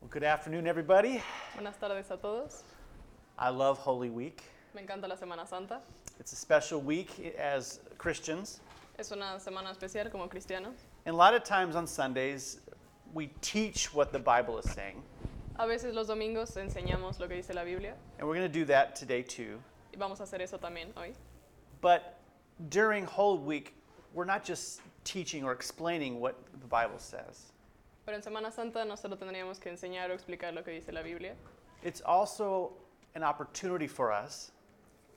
Well, good afternoon, everybody. Buenas tardes a todos. I love Holy Week. Me encanta la Semana Santa. It's a special week as Christians. Es una semana especial como cristianos. And a lot of times on Sundays, we teach what the Bible is saying. A veces los domingos enseñamos lo que dice la Biblia And we're going to do that today too. y vamos a hacer eso también hoy. But during Holy Week, we're not just teaching or explaining what the Bible says. Pero en Semana Santa no solo tendríamos que enseñar o explicar lo que dice la Biblia, It's also an opportunity for us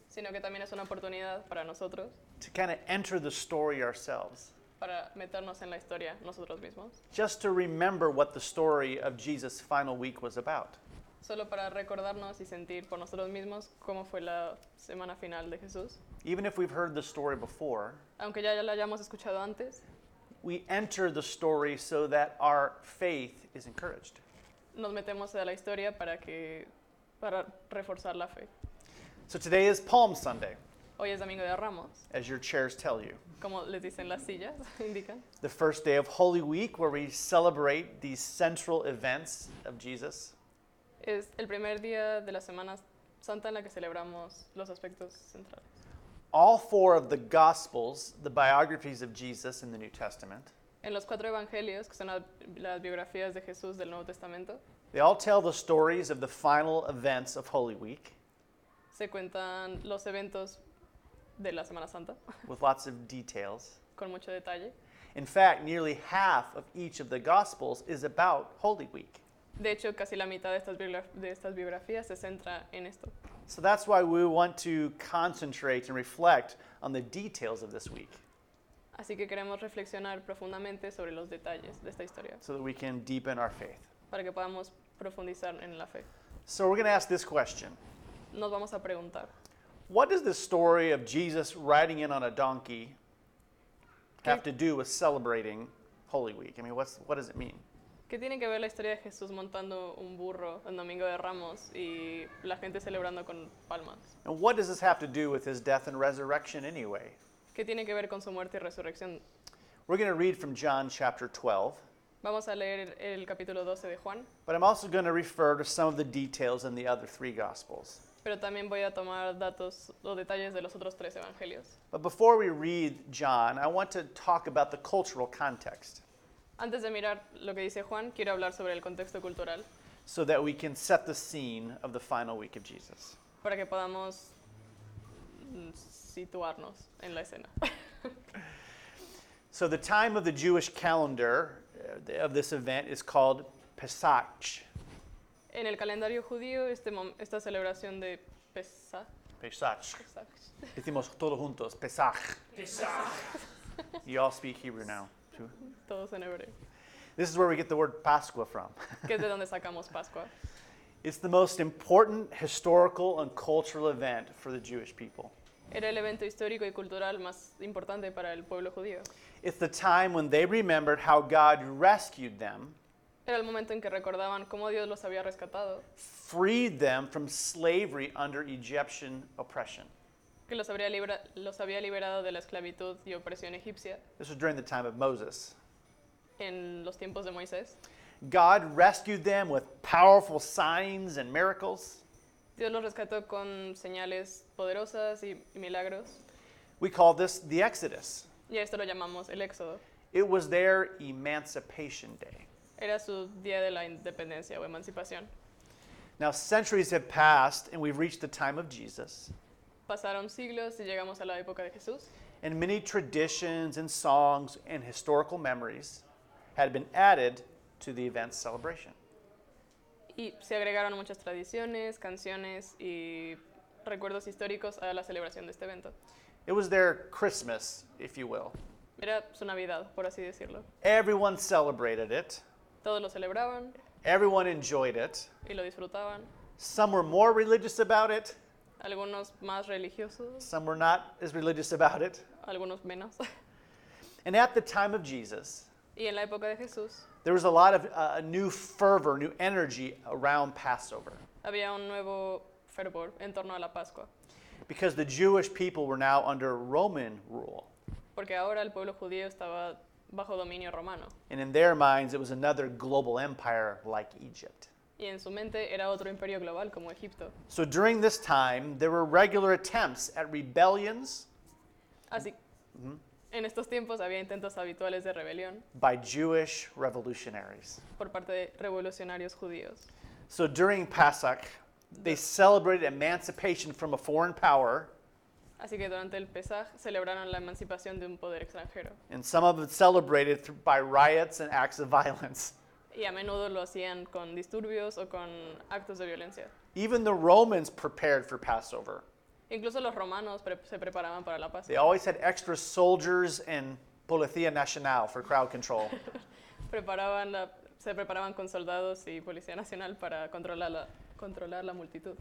sino que también es una oportunidad para nosotros to kind of enter the story ourselves, para meternos en la historia nosotros mismos, just to remember what the story of Jesus' final week was about. solo para recordarnos y sentir por nosotros mismos cómo fue la semana final de Jesús. Even if we've heard the story before, Aunque ya la hayamos escuchado antes, we enter the story so that our faith is encouraged. nos metemos a la historia para que para reforzar la fe. So today is Palm Sunday, Hoy es Domingo de Ramos, as your chairs tell you. como les dicen las sillas, indican. The first day of Holy Week, where we celebrate these central events of Jesus. Es el primer día de la Semana Santa en la que celebramos los aspectos centrales. All four of the Gospels, the biographies of Jesus in the New Testament, En los cuatro evangelios, que son la- las biografías de Jesús del Nuevo Testamento, they all tell the stories of the final events of Holy Week se cuentan los eventos de la Semana Santa with lots of details. con mucho detalle. In fact, nearly half of each of the Gospels is about Holy Week. De hecho, casi la mitad de estas, biogra- de estas biografías se centra en esto. So that's why we want to concentrate and reflect on the details of this week Así que queremos reflexionar profundamente sobre los detalles de esta historia, so that we can deepen our faith. para que podamos profundizar en la fe. So we're going to ask this question Nos vamos a preguntar, What does the story of Jesus riding in on a donkey have to do with celebrating Holy Week? I mean, what's, what does it mean? ¿Qué tiene que ver la historia de Jesús montando un burro en Domingo de Ramos y la gente celebrando con palmas? And what does this have to do with his death and resurrection anyway? ¿Qué tiene que ver con su muerte y resurrección? We're going to read from John chapter 12, Vamos a leer el capítulo 12 de Juan, but I'm also going to refer to some of the details in the other three Gospels. pero también voy a tomar datos o detalles de los otros tres evangelios. But before we read John, I want to talk about the cultural context Antes de mirar lo que dice Juan, quiero hablar sobre el contexto cultural so that we can set the scene of the final week of Jesus. para que podamos mm, situarnos en la escena. So the time of the Jewish calendar uh, of this event is called Pesach. En el calendario judío, este mom- esta celebración de Pesach, Pesach. Pesach, Decimos todos juntos, Pesach. You all speak Hebrew now. Todos en hebreo, This is where we get the word Pascua from. que es de donde sacamos Pascua. It's the most important historical and cultural event for the Jewish people. Era el evento histórico y cultural más importante para el pueblo judío. It's the time when they remembered how God rescued them, Era el momento en que recordaban cómo Dios los había rescatado, freed them from slavery under Egyptian oppression. Que los habría, libra- los había liberado de la esclavitud y opresión egipcia This was during the time of Moses. en los tiempos de Moisés. God rescued them with powerful signs and miracles. Dios los rescató con señales poderosas y milagros. We call this the Exodus. Y esto lo llamamos el Éxodo. It was their Emancipation Day. Era su día de la independencia o emancipación. Now, centuries have passed, and we've reached the time of Jesus. Pasaron siglos y llegamos a la época de Jesús. And many traditions and songs and historical memories had been added to the event's celebration. Y se agregaron muchas tradiciones, canciones y recuerdos históricos a la celebración de este evento. It was their Christmas, if you will. Era su Navidad, por así decirlo. Everyone celebrated it, Todos lo celebraban everyone enjoyed it. y lo disfrutaban. Some were more religious about it, Algunos más religiosos, some were not as religious about it. algunos menos. And at the time of Jesus, Y en la época de Jesús there was a lot of uh, new fervor, new energy around Passover había un nuevo fervor en torno a la Pascua, because the Jewish people were now under Roman rule. porque ahora el pueblo judío estaba bajo dominio romano. And in their minds, it was another global empire like Egypt. Y en su mente era otro imperio global como Egipto. So during this time, there were regular attempts at rebellions Así, en estos tiempos había intentos habituales de rebelión by Jewish revolutionaries. por parte de revolucionarios judíos. So during Pesach, they celebrated emancipation from a foreign power, Así que durante el Pesaj celebraron la emancipación de un poder extranjero. and some of it celebrated through, by riots and acts of violence. Y a menudo lo hacían con disturbios o con actos de violencia. Even the Romans prepared for Passover. Incluso los romanos pre- se preparaban para la paz. They always had extra soldiers and Policía Nacional for crowd control. Preparaban la- se preparaban con soldados y policía nacional para controlar la, controlar la multitud.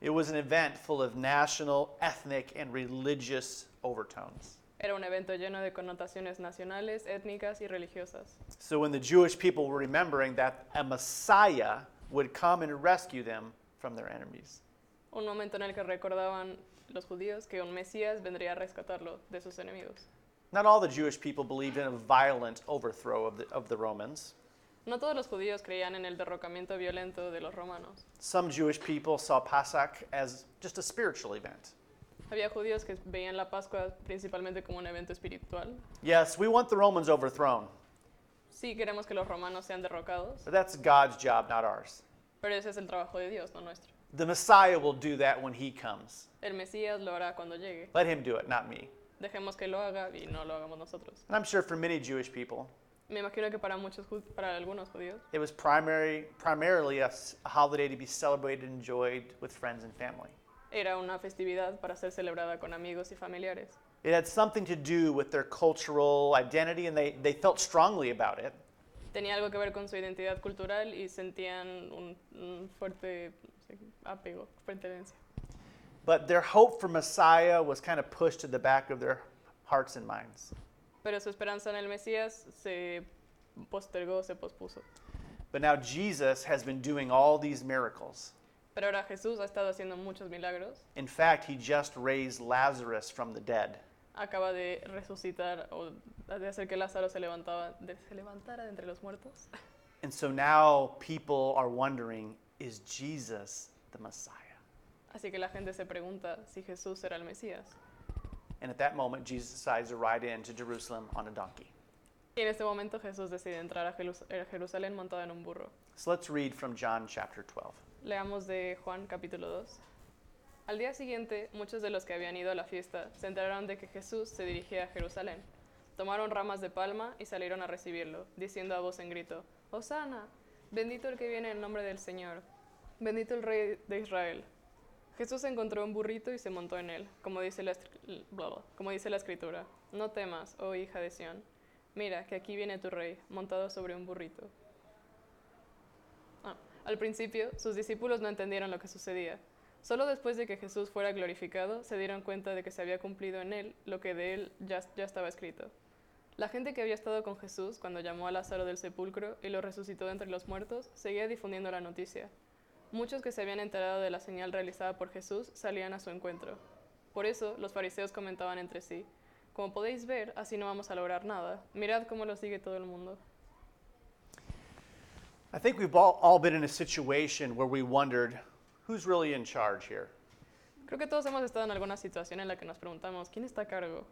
It was an event full of national, ethnic, and religious overtones. Era un evento lleno de connotaciones nacionales, étnicas y religiosas. So when the Jewish people were remembering that a Messiah would come and rescue them from their enemies. Un momento en el que recordaban los judíos que un Mesías vendría a rescatarlo de sus enemigos. Not all the Jewish people believed in a violent overthrow of the, of the Romans. No todos los judíos creían en el derrocamiento violento de los romanos. Some Jewish people saw Pesach as just a spiritual event. Había judíos que veían la Pascua principalmente como un evento espiritual. Yes, we want the Romans overthrown, Sí queremos que los romanos sean derrocados, but that's God's job, not ours. pero ese es el trabajo de Dios, no nuestro. The Messiah will do that when he comes. El Mesías lo hará cuando llegue. Let him do it, not me. Dejemos que lo haga y no lo hagamos nosotros. And I'm sure for many Jewish people, Me imagino que para muchos, para algunos judíos, it was primary, primarily a, s- a holiday to be celebrated and enjoyed with friends and family. Era una festividad para ser celebrada con amigos y familiares. It had something to do with their cultural identity, and they, they felt strongly about it. Tenía algo que ver con su identidad cultural y sentían un, un fuerte apego, pertenencia. But their hope for Messiah was kind of pushed to the back of their hearts and minds. Pero su esperanza en el Mesías se postergó, se pospuso. But now Jesus has been doing all these miracles. Pero ahora Jesús ha estado haciendo muchos milagros. In fact, he just raised Lazarus from the dead. Acaba de resucitar o de hacer que Lázaro se, levantaba, de- se levantara de entre los muertos. And so now people are wondering is Jesus the Messiah? Así que la gente se pregunta si Jesús era el Mesías. And at that moment, Jesus decides to ride into Jerusalem on a donkey. Y en este momento Jesús decide entrar a Jerusalén montado en un burro. So let's read from John chapter 12. Leamos de Juan capítulo 2. Al día siguiente, muchos de los que habían ido a la fiesta se enteraron de que Jesús se dirigía a Jerusalén. Tomaron ramas de palma y salieron a recibirlo, diciendo a voz en grito, Hosana, bendito el que viene en nombre del Señor, bendito el Rey de Israel. Jesús encontró un burrito y se montó en él, como dice la, como dice la escritura. No temas, oh hija de Sión. Mira, que aquí viene tu rey, montado sobre un burrito. Al principio, sus discípulos no entendieron lo que sucedía. Solo después de que Jesús fuera glorificado, se dieron cuenta de que se había cumplido en él lo que de él ya, ya estaba escrito. La gente que había estado con Jesús cuando llamó a Lázaro del sepulcro y lo resucitó de entre los muertos, seguía difundiendo la noticia. Muchos que se habían enterado de la señal realizada por Jesús salían a su encuentro. Por eso, los fariseos comentaban entre sí, como podéis ver, así no vamos a lograr nada. Mirad cómo lo sigue todo el mundo. I think we've all, all been in a situation where we wondered who's really in charge here? Creo que todos hemos estado en alguna situación en la que nos preguntamos, ¿quién está a cargo?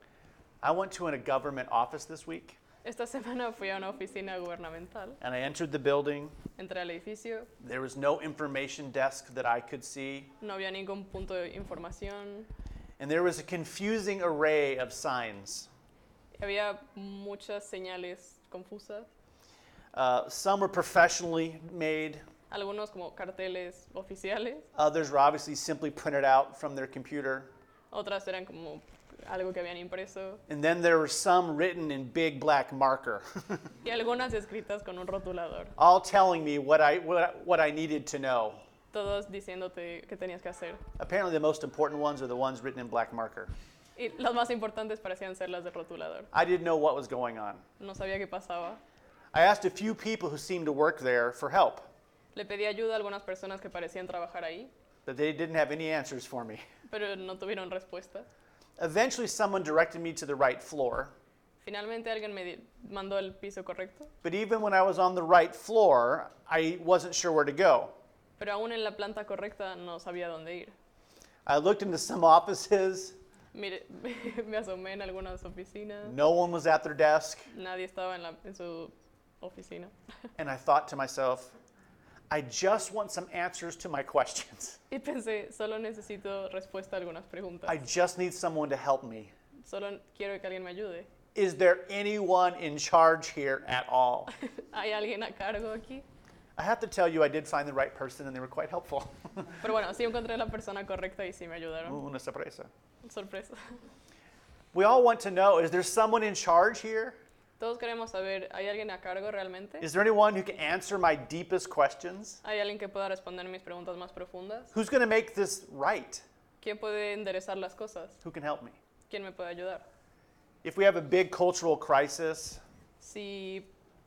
I went to a government office this week Esta semana fui a una oficina gubernamental, and I entered the building. entré al edificio, There was no information desk that I could see, no había ningún punto de información, and there was a confusing array of signs. había muchas señales confusas, Uh, some were professionally made, algunos como carteles oficiales, others were obviously simply printed out from their computer. otras eran como algo que habían impreso And then there were some written in big black marker, y algunas escritas con un rotulador, all telling me what I, what, what I needed to know. todos diciéndote qué tenías que hacer. Apparently, the most important ones are the ones written in black marker. Y las más importantes parecían ser las de rotulador. I didn't know what was going on. No sabía qué pasaba. I asked a few people who seemed to work there for help, Le pedí ayuda a algunas personas que parecían trabajar ahí, but they didn't have any answers for me. pero no tuvieron respuesta. Eventually, someone directed me to the right floor, Finalmente alguien me di- mandó al piso correcto, But even when I was on the right floor, I wasn't sure where to go. pero aún en la planta correcta no sabía dónde ir. I looked into some offices, Mire, me asomé en algunas oficinas, no one was at their desk, nadie estaba en, la- en su oficina. and I thought to myself, I just want some answers to my questions. Y pensé, solo necesito respuesta a algunas preguntas. I just need someone to help me. Solo quiero que alguien me ayude. Is there anyone in charge here at all? ¿Hay alguien a cargo aquí? I have to tell you, I did find the right person, and they were quite helpful. Pero bueno, sí encontré la persona correcta y sí me ayudaron. Una sorpresa. Sorpresa. We all want to know is there someone in charge here? Todos queremos saber, ¿hay alguien a cargo realmente? Is there anyone who can answer my deepest questions? ¿Hay alguien que pueda responder mis preguntas más profundas? Who's going to make this right? ¿Quién puede enderezar las cosas? Who can help me? ¿Quién me puede ayudar? If we have a big cultural crisis, Si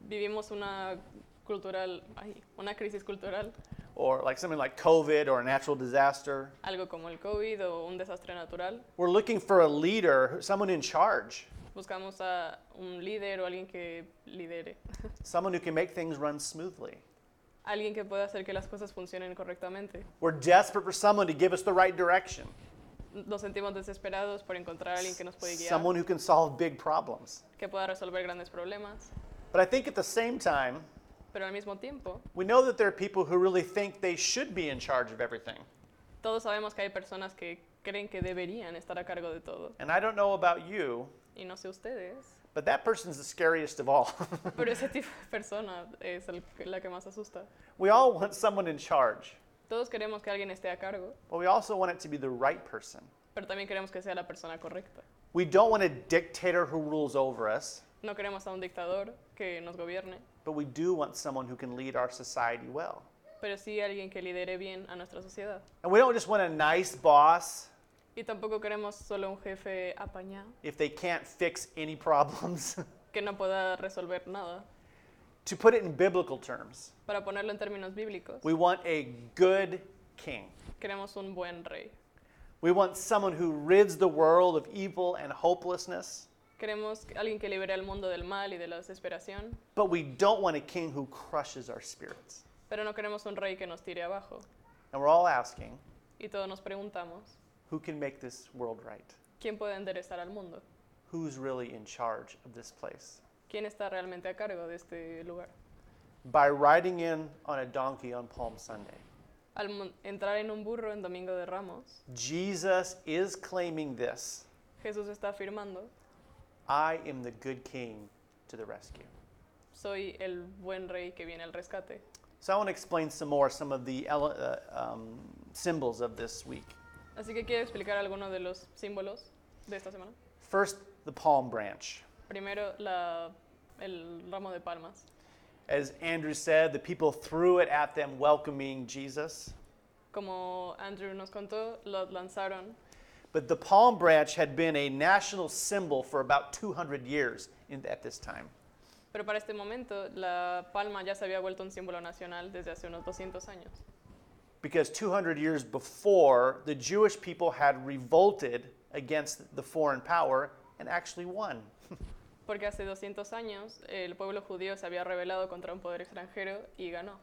vivimos una cultural, ay, una crisis cultural, or like something like COVID or a natural disaster, algo como el COVID o un desastre natural, we're looking for a leader, someone in charge, buscamos a un líder o alguien que lidere, someone who can make things run smoothly. alguien que pueda hacer que las cosas funcionen correctamente. We're desperate for someone to give us the right direction, Nos sentimos desesperados por encontrar a alguien que nos puede guiar, someone who can solve big problems. que pueda resolver grandes problemas, But I think at the same time, pero al mismo tiempo, we know that there are people who really think they should be in charge of everything. todos sabemos que hay personas que creen que deberían estar a cargo de todo. And I don't know about you, Y no sé ustedes, but that person's the scariest of all. pero ese tipo de persona es el la que más asusta. we all want someone in charge, Todos queremos que alguien esté a cargo, but we also want it to be the right person. pero también queremos que sea la persona correcta. We don't want a dictator who rules over us, No queremos a un dictador que nos gobierne, but we do want someone who can lead our society well. pero sí alguien que lidere bien a nuestra sociedad. And we don't just want a nice boss Y tampoco queremos solo un jefe apañado if they can't fix any problems. que no pueda resolver nada. to put it in biblical terms, Para ponerlo en términos bíblicos, we want a good king. queremos un buen rey. We want someone who rids the world of evil and hopelessness, Queremos alguien que libere al mundo del mal y de la desesperación, but we don't want a king who crushes our spirits. pero no queremos un rey que nos tire abajo. And we're all asking, Y todos nos preguntamos, who can make this world right? ¿quién puede enderezar al mundo? Who's really in charge of this place? ¿Quién está realmente a cargo de este lugar? By riding in on a donkey on Palm Sunday, Al entrar en un burro en Domingo de Ramos, Jesus is claiming this Jesús está afirmando, I am the good king to the rescue. soy el buen rey que viene al rescate. So I want to explain some more some of the ele- uh, um, symbols of this week. Así que quiero explicar algunos de los símbolos de esta semana. First, the palm branch. Primero, la- el ramo de palmas. As Andrew said, the people threw it at them, welcoming Jesus. Como Andrew nos contó, lo lanzaron, But the palm branch had been a national symbol for about 200 years in, at this time. pero para este momento la palma ya se había vuelto un símbolo nacional desde hace unos 200 años. Because 200 years before, the Jewish people had revolted against the foreign power and actually won. Porque hace 200 años el pueblo judío se había rebelado contra un poder extranjero y ganó.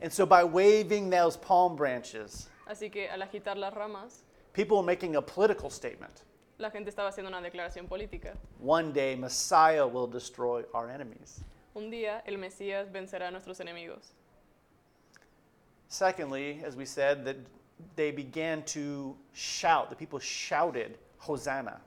And so by waving those palm branches, Así que al agitar las ramas, people were making a political statement. la gente estaba haciendo una declaración política. One day, Messiah will destroy our enemies. Un día el Mesías vencerá a nuestros enemigos. Secondly, as we said, that they began to shout. The people shouted, Hosanna.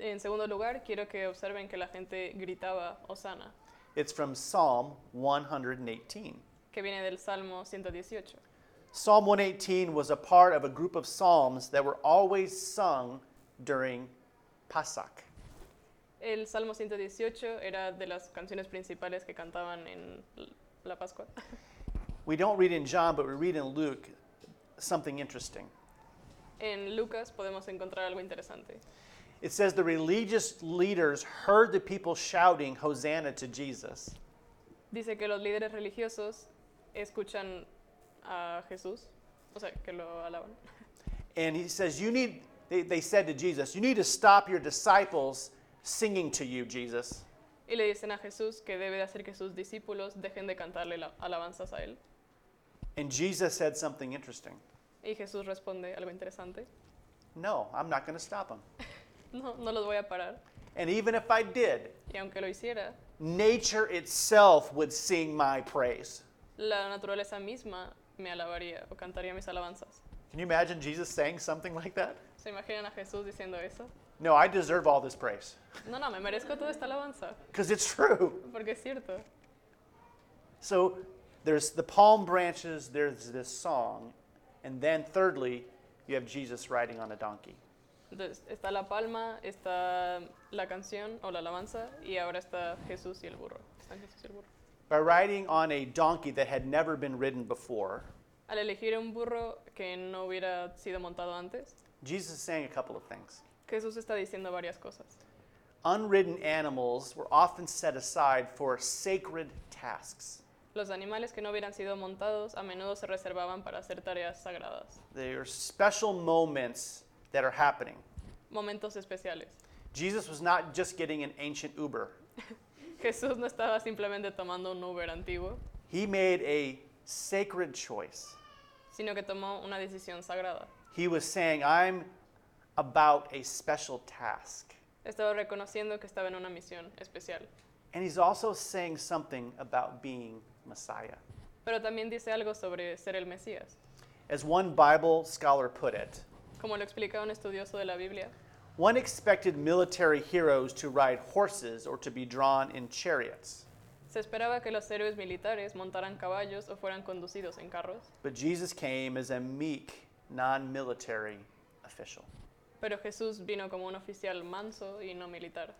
En segundo lugar, quiero que observen que la gente gritaba Osana, It's from Psalm 118. que viene del Salmo 118. Psalm 118 was a part of a group of psalms that were always sung during Pasach. El Salmo 118 era de las canciones principales que cantaban en la Pascua. We don't read in John, but we read in Luke something interesting. En Lucas podemos encontrar algo interesante. It says the religious leaders heard the people shouting Hosanna to Jesus. Dice que los líderes religiosos escuchan a Jesús, o sea, que lo alaban. And he says, You need, they, they said to Jesus, You need to stop your disciples singing to you, Jesus. Y le dicen a Jesús que debe de hacer que sus discípulos dejen de cantarle la- alabanzas a él. And Jesus said something interesting. Y Jesús responde algo interesante. No, I'm not going to stop them. No, no los voy a parar. And even if I did, Y aunque lo hiciera, nature itself would sing my praise. la naturaleza misma me alabaría o cantaría mis alabanzas. Can you imagine Jesus saying something like that? ¿Se imaginan a Jesús diciendo eso? No, I deserve all this praise. No, no, me merezco toda esta alabanza, Because it's true. porque es cierto. So there's the palm branches, there's this song, and then thirdly, you have Jesus riding on a donkey. Entonces, está la palma, está la canción o la alabanza, y ahora está Jesús y el burro. Están Jesús y el burro. By riding on a donkey that had never been ridden before, Al elegir un burro que no hubiera sido montado antes, Jesus is saying a couple of things. Jesús está diciendo varias cosas. Unridden animals were often set aside for sacred tasks. Los animales que no hubieran sido montados a menudo se reservaban para hacer tareas sagradas, They are special moments that are happening. momentos especiales. Jesus was not just getting an ancient Uber. Jesús no estaba simplemente tomando un Uber antiguo, He made a sacred choice. sino que tomó una decisión sagrada. He was saying, I'm about a special task. Estaba reconociendo que estaba en una misión especial. And he's also saying something about being Messiah. Pero también dice algo sobre ser el Mesías. As one Bible scholar put it, Como lo explica un estudioso de la Biblia, one expected military heroes to ride horses or to be drawn in chariots. se esperaba que los héroes militares montaran caballos o fueran conducidos en carros, But Jesus came as a meek, non military official. pero Jesús vino como un oficial manso y no militar.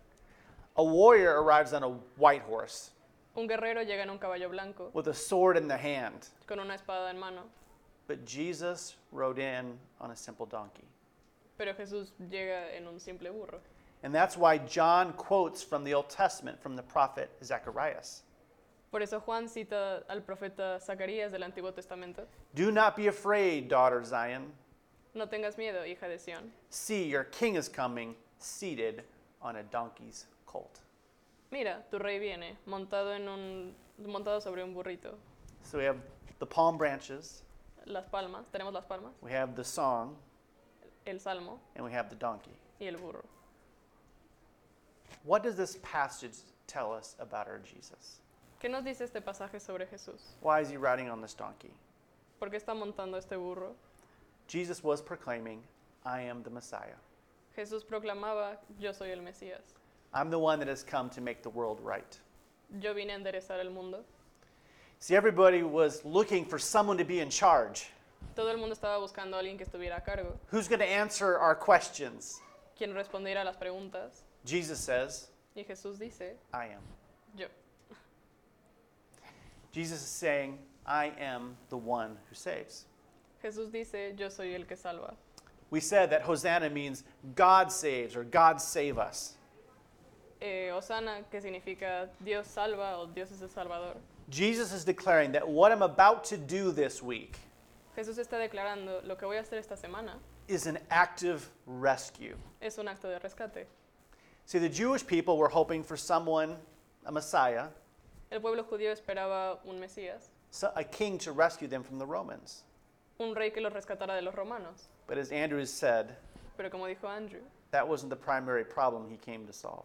A warrior arrives on a white horse Un guerrero llega en un caballo blanco, with a sword in the hand, con una espada en mano, but Jesus rode in on a simple donkey. pero Jesús llega en un simple burro. And that's why John quotes from the Old Testament from the prophet Zacharias. Por eso Juan cita al profeta Zacarías del Antiguo Testamento. Do not be afraid, daughter Zion. No tengas miedo, hija de Sión. See, your king is coming, seated on a donkey's colt. Mira, tu rey viene, montado, en un, montado sobre un burrito. So we have the palm branches, Las palmas, tenemos las palmas, we have the song, el salmo and we have the donkey. y el burro. What does this passage tell us about our Jesus? ¿Qué nos dice este pasaje sobre Jesús? Why is he riding on this donkey? ¿Por qué está montando este burro? Jesus was proclaiming, I am the Messiah. Jesús proclamaba, yo soy el Mesías. I'm the one that has come to make the world right. Yo vine a enderezar el mundo. See, everybody was looking for someone to be in charge. Todo el mundo estaba buscando a alguien que estuviera a cargo, Who's going to answer our questions? quien respondiera a las preguntas. Jesus says, Y Jesús dice, I am. yo. Jesus is saying, I am the one who saves. Jesús dice, yo soy el que salva. We said that Hosanna means God saves or God save us. Eh, Osana, que significa Dios salva o Dios es el Salvador. Jesus is declaring that what I'm about to do this week Jesús está declarando, lo que voy a hacer esta semana is an active rescue. es un acto de rescate. See, the Jewish people were hoping for someone, a Messiah, El pueblo judío esperaba un Mesías, so- a king to rescue them from the Romans. un rey que los rescatara de los romanos. But as Andrew has said, Pero como dijo Andrew, that wasn't the primary problem he came to solve.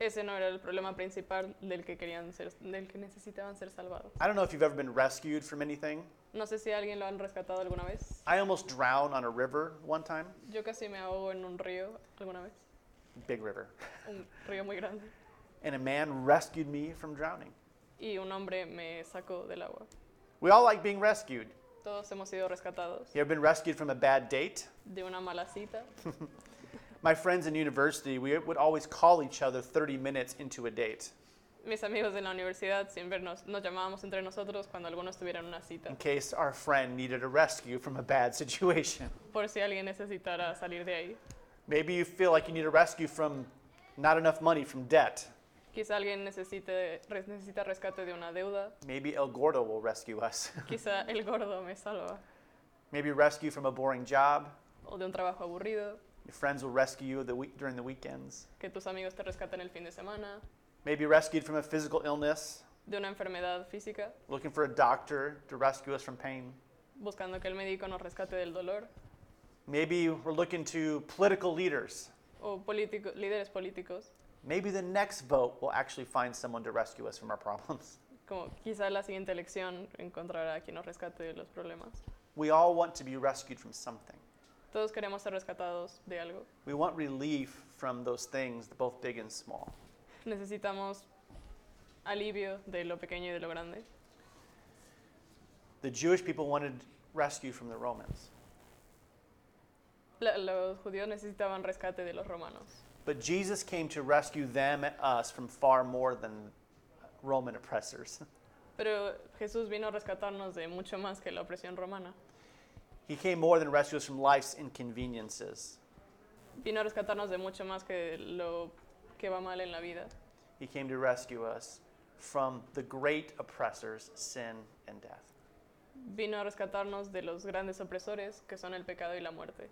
ese no era el problema principal del que querían ser, del que necesitaban ser salvados. I don't know if you've ever been rescued from anything. No sé si alguien lo han rescatado alguna vez. I almost drowned on a river one time, Yo casi me ahogo en un río alguna vez, big river, un río muy grande, and a man rescued me from drowning. y un hombre me sacó del agua. We all like being rescued. Todos hemos sido rescatados You ever been rescued from a bad date? de una mala cita. My friends in university, we would always call each other 30 minutes into a date Mis amigos de la universidad, sin vernos, nos llamábamos entre nosotros cuando algunos tuvieran una cita, in case our friend needed a rescue from a bad situation. por si alguien necesitara salir de ahí. Maybe you feel like you need a rescue from not enough money from debt. Quizá alguien necesite, necesita rescate de una deuda, Maybe El Gordo will rescue us. quizá el gordo me salva, Maybe rescue from a boring job. o de un trabajo aburrido. Your friends will rescue you the week, during the weekends. que tus amigos te rescaten el fin de semana, Maybe rescued from a physical illness, de una enfermedad física, looking for a doctor to rescue us from pain. buscando que el médico nos rescate del dolor, Maybe we're looking to political leaders. o político- líderes políticos, Maybe the next vote will actually find someone to rescue us from our problems. como quizá la siguiente elección encontrará a quien nos rescate de los problemas. We all want to be rescued from something. Todos queremos ser rescatados de algo. We want relief from those things, both big and small. Necesitamos alivio de lo pequeño y de lo grande. The Jewish people wanted rescue from the Romans, La- los judíos necesitaban rescate de los romanos, but Jesus came to rescue them and us from far more than Roman oppressors. pero Jesús vino a rescatarnos de mucho más que la opresión romana. He came more than to rescue us from life's inconveniences. Vino a rescatarnos de mucho más que lo que va mal en la vida. He came to rescue us from the great oppressors, sin and death. Vino a rescatarnos de los grandes opresores que son el pecado y la muerte.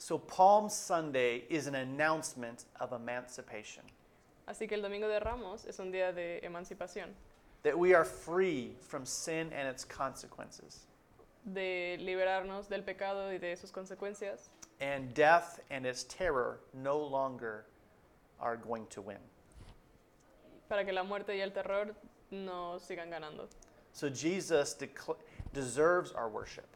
So Palm Sunday is an announcement of emancipation, Así que el Domingo de Ramos es un día de emancipación, that we are free from sin and its consequences, de liberarnos del pecado y de sus consecuencias, and death and its terror no longer are going to win. para que la muerte y el terror no sigan ganando. So Jesus decl- deserves our worship.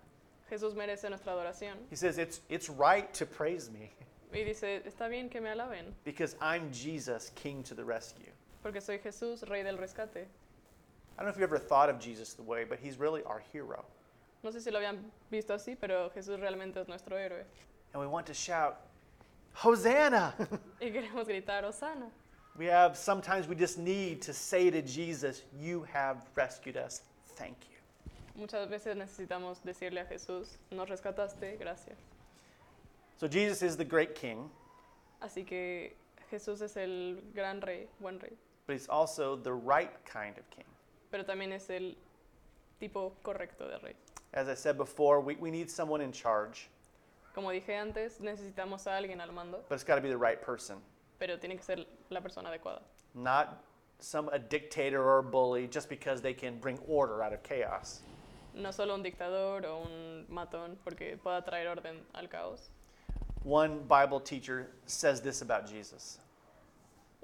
Jesús merece nuestra adoración He says it's, it's right to praise me y dice, está bien que me alaben, because I'm Jesus, King to the rescue. porque soy Jesús, Rey del rescate. I don't know if you ever thought of Jesus the way, but he's really our hero. No sé si lo habían visto así, pero Jesús realmente es nuestro héroe. And we want to shout, Hosanna! Y queremos gritar, Osana. we have, sometimes we just need to say to Jesus, You have rescued us. Thank you. Muchas veces necesitamos decirle a Jesús, nos rescataste, gracias. So Jesus is the great king, Así que Jesús es el gran rey, buen rey, but he's also the right kind of king. pero también es el tipo correcto de rey. As I said before, we, we need someone in charge, Como dije antes, necesitamos a alguien al mando, but it's got to be the right person, pero tiene que ser la persona adecuada. not some a dictator or a bully just because they can bring order out of chaos. No solo un dictador o un matón, porque pueda traer orden al caos. One Bible teacher says this about Jesus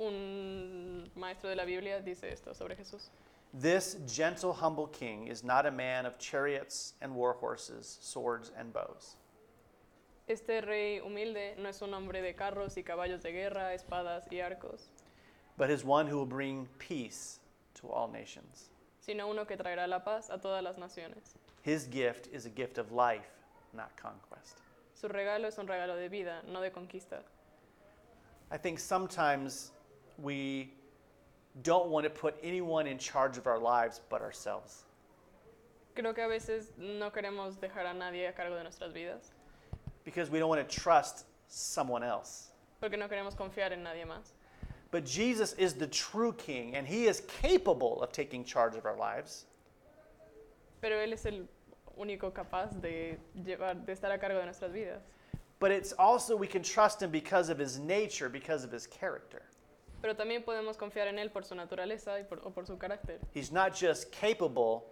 Un maestro de la Biblia dice esto sobre Jesús. This gentle, humble king is not a man of chariots and war horses, swords and bows, Este rey humilde no es un hombre de carros y caballos de guerra, espadas y arcos, but is one who will bring peace to all nations. Sino uno que traerá la paz a todas las naciones. His gift is a gift of life, not conquest. Su regalo es un regalo de vida, no de conquista. I think sometimes we don't want to put anyone in charge of our lives but ourselves. Creo que a veces no queremos dejar a nadie a cargo de nuestras vidas, because we don't want to trust someone else. porque no queremos confiar en nadie más. But Jesus is the true king, and he is capable of taking charge of our lives. Pero Él es el único capaz de, llevar, de estar a cargo de nuestras vidas. But it's also, we can trust him because of his nature, because of his character. Pero también podemos confiar en Él por su naturaleza y por, o por su carácter. He's not just capable,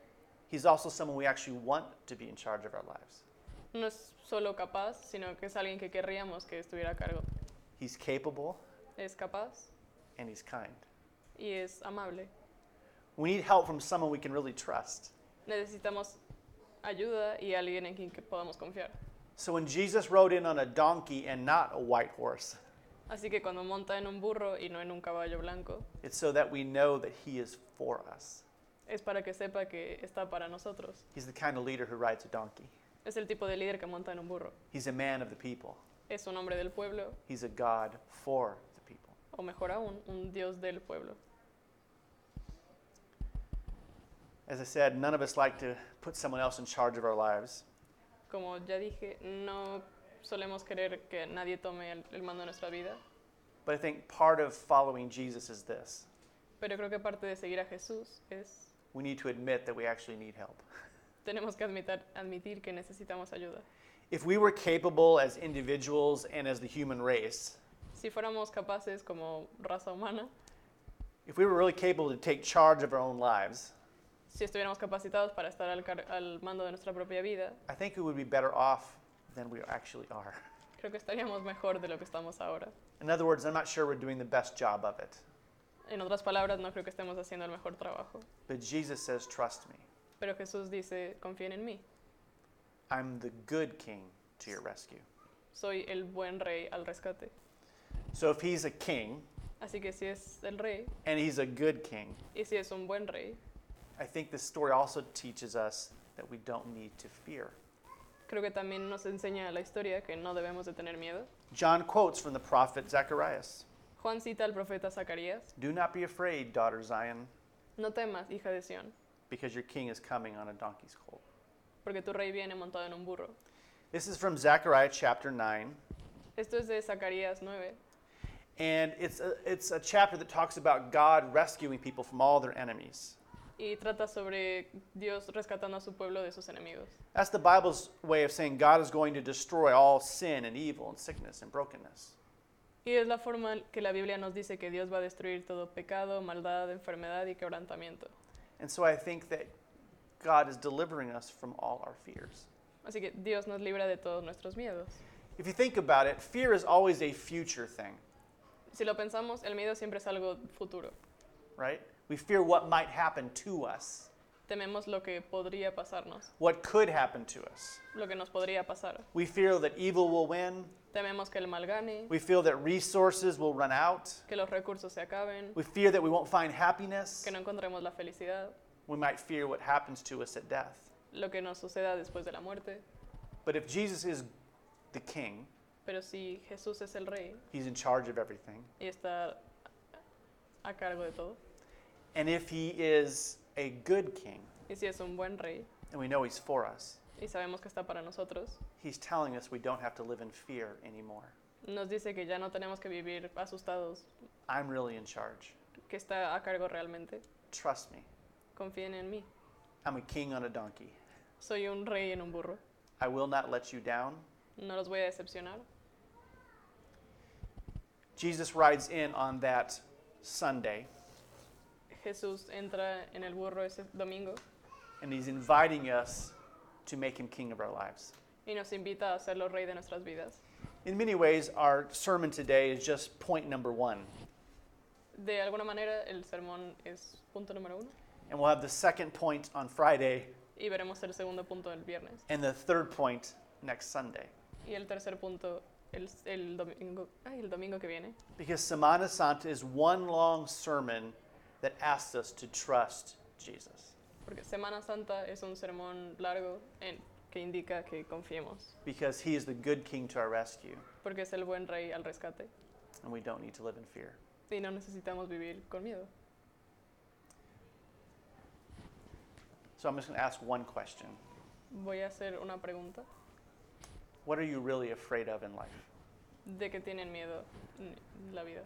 he's also someone we actually want to be in charge of our lives. No es solo capaz, sino que es alguien que querríamos que estuviera a cargo. He's capable Es capaz and he's kind. y es amable. We need help from someone we can really trust. Necesitamos ayuda y alguien en quien que podamos confiar. So when Jesus rode in on a donkey and not a white horse, Así que cuando monta en un burro y no en un caballo blanco, it's so that we know that he is for us. es para que sepa que está para nosotros. He's the kind of leader who rides a donkey. Es el tipo de líder que monta en un burro. He's a man of the people. Es un hombre del pueblo, He's a God for. O mejor aún, un Dios del pueblo. As I said, none of us like to put someone else in charge of our lives. Como ya dije, no solemos querer que nadie tome el, el mando de nuestra vida, But I think part of following Jesus is this pero creo que parte de seguir a Jesús es, we need to admit that we actually need help. tenemos que admitir, admitir que necesitamos ayuda. If we were capable as individuals and as the human race, Si fuéramos capaces como raza humana, if we were really capable to take charge of our own lives, si estuviéramos capacitados para estar al, car- al mando de nuestra propia vida, I think we would be better off than we actually are. creo que estaríamos mejor de lo que estamos ahora. In other words, I'm not sure we're doing the best job of it. En otras palabras, no creo que estemos haciendo el mejor trabajo. But Jesus says, Trust me. Pero Jesús dice, confíen en mí. I'm the good king to your rescue. Soy el buen rey al rescate. So if he's a king Así que si es el rey and he's a good king, y si es un buen rey, I think this story also teaches us that we don't need to fear. creo que también nos enseña la historia que no debemos de tener miedo. John quotes from the prophet Zacharias Juan cita al profeta Zacarías, Do not be afraid, daughter Zion, no temas, hija de Sión, because your king is coming on a donkey's colt. porque tu rey viene montado en un burro. This is from Zechariah chapter 9, Esto es de Zacarías 9 and it's a, it's a chapter that talks about God rescuing people from all their enemies. y trata sobre Dios rescatando a su pueblo de sus enemigos. That's the Bible's way of saying God is going to destroy all sin and evil and sickness and brokenness. Y es la forma que la Biblia nos dice que Dios va a destruir todo pecado, maldad, enfermedad y quebrantamiento. And so I think that God is delivering us from all our fears. Así que Dios nos libra de todos nuestros miedos. If you think about it, fear is always a future thing, Si lo pensamos, el miedo siempre es algo futuro. right? We fear what might happen to us, Tememos lo que podría pasarnos, what could happen to us. lo que nos podría pasar. We fear that evil will win. Tememos que el mal gane, We feel that resources will run out. que los recursos se acaben, We fear that we won't find happiness. que no encontremos la felicidad, We might fear what happens to us at death. lo que nos suceda después de la muerte. But if Jesus is the king, Pero si Jesús es el rey he's in charge of everything. y está a cargo de todo, And if he is a good king, y si es un buen rey and we know he's for us, y sabemos que está para nosotros, he's telling us we don't have to live in fear anymore. nos dice que ya no tenemos que vivir asustados, I'm really in charge. que está a cargo realmente. Trust me. Confíen en mí. I'm a king on a donkey. Soy un rey en un burro. I will not let you down. No los voy a decepcionar. Jesus rides in on that Sunday, Jesús entra en el burro ese domingo and he's inviting us to make him king of our lives. y nos invita a hacerlo rey de nuestras vidas. In many ways, our sermon today is just point number one. De alguna manera, el sermón es punto número uno And we'll have the second point on Friday y veremos el segundo punto el viernes and the third point next Sunday. y el tercer punto el, el domingo, ay, el domingo que viene. Because Semana Santa is one long sermon that asks us to trust Jesus. Porque Semana Santa es un sermón largo en- que indica que confiemos, Because he is the good king to our rescue, porque es el buen rey al rescate and we don't need to live in fear. y no necesitamos vivir con miedo. So I'm just going to ask one question Voy a hacer una pregunta. What are you really afraid of in life? ¿De qué tienen miedo la vida?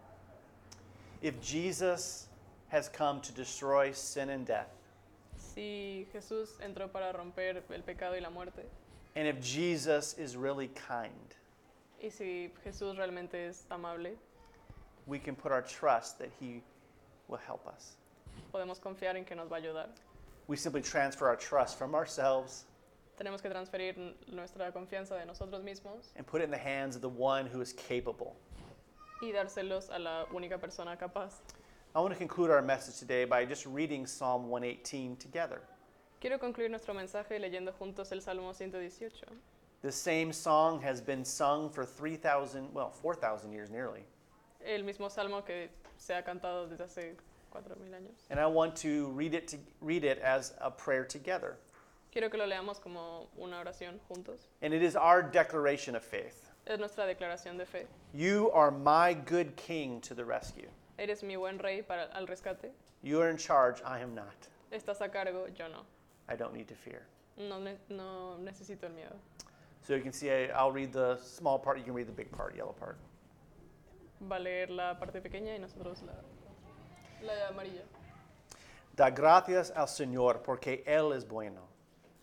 If Jesus has come to destroy sin and death, Si Jesús entró para romper el pecado y la muerte, and if Jesus is really kind, y si Jesús realmente es amable, we can put our trust that he will help us. podemos confiar en que nos va a ayudar. We simply transfer our trust from ourselves Tenemos que transferir nuestra confianza de nosotros mismos and put it in the hands of the one who is capable. y dárselos a la única persona capaz. I want to conclude our message today by just reading Psalm 118 together. Quiero concluir nuestro mensaje leyendo juntos el Salmo 118. The same song has been sung for 3,000, well, 4,000 years nearly. El mismo salmo que se ha cantado desde hace 4.000 años. And I want to read it, to, read it as a prayer together. Quiero que lo leamos como una oración juntos. And it is our declaration of faith. Es nuestra declaración de fe. You are my good king to the rescue. Eres mi buen rey para al rescate. You are in charge, I am not. Estás a cargo, yo no. I don't need to fear. No, ne- no necesito el miedo. So you can see, I, I'll read the small part, you can read the big part, yellow part. Va a leer la parte pequeña y nosotros la, la amarilla. Da gracias al Señor porque Él es bueno.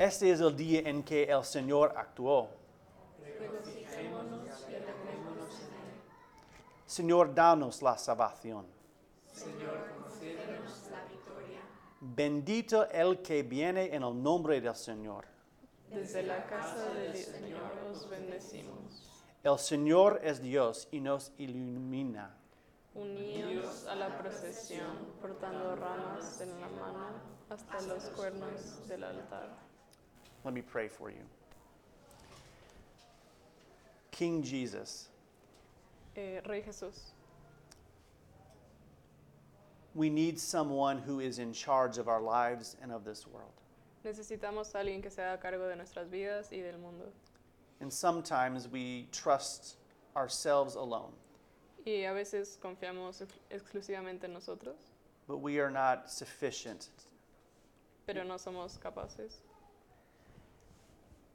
Este es el día en que el Señor actuó. Señor, danos la salvación. Bendito el que viene en el nombre del Señor. Desde la casa del Señor os bendecimos. El Señor es Dios y nos ilumina. Unidos a la procesión, portando ramas en la mano hasta los cuernos del altar. Let me pray for you. King Jesus, Eh, Rey Jesús, we need someone who is in charge of our lives and of this world. necesitamos a alguien que se haga cargo de nuestras vidas y del mundo. And sometimes we trust ourselves alone, Y a veces confiamos ex- exclusivamente en nosotros, but we are not sufficient. pero no somos capaces.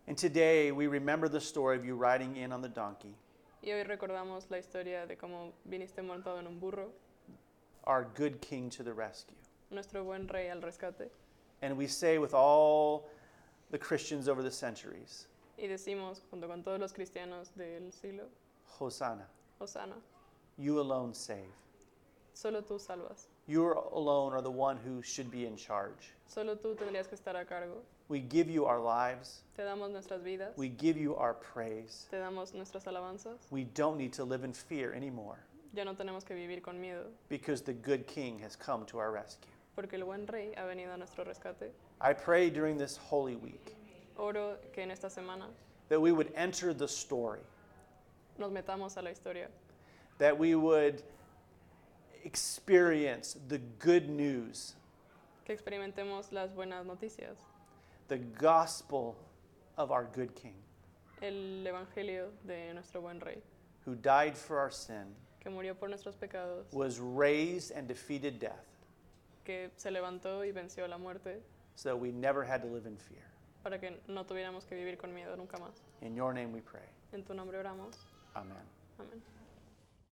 And today we remember the story of you riding in on the donkey, Y hoy recordamos la historia de cómo viniste montado en un burro, our good king to the rescue. nuestro buen rey al rescate. And we say with all the Christians over the centuries, Y decimos, junto con todos los cristianos del siglo, Hosanna, Osana, you alone save. solo tú salvas. You alone are the one who should be in charge. Solo tú tendrías que estar a cargo. We give you our lives. Te damos nuestras vidas, We give you our praise. te damos nuestras alabanzas. We don't need to live in fear anymore Ya no tenemos que vivir con miedo, because the good king has come to our rescue. porque el buen rey ha venido a nuestro rescate. I pray during this holy week Oro que en esta semana that we would enter the story, nos metamos a la historia, that we would experience the good news, que experimentemos las buenas noticias, the gospel of our good king el evangelio de nuestro buen rey, who died for our sin, que murió por nuestros pecados, was raised and defeated death que se levantó y venció la muerte, so that we never had to live in fear. para que no tuviéramos que vivir con miedo nunca más. In your name we pray. En tu nombre oramos. Amen. Amén.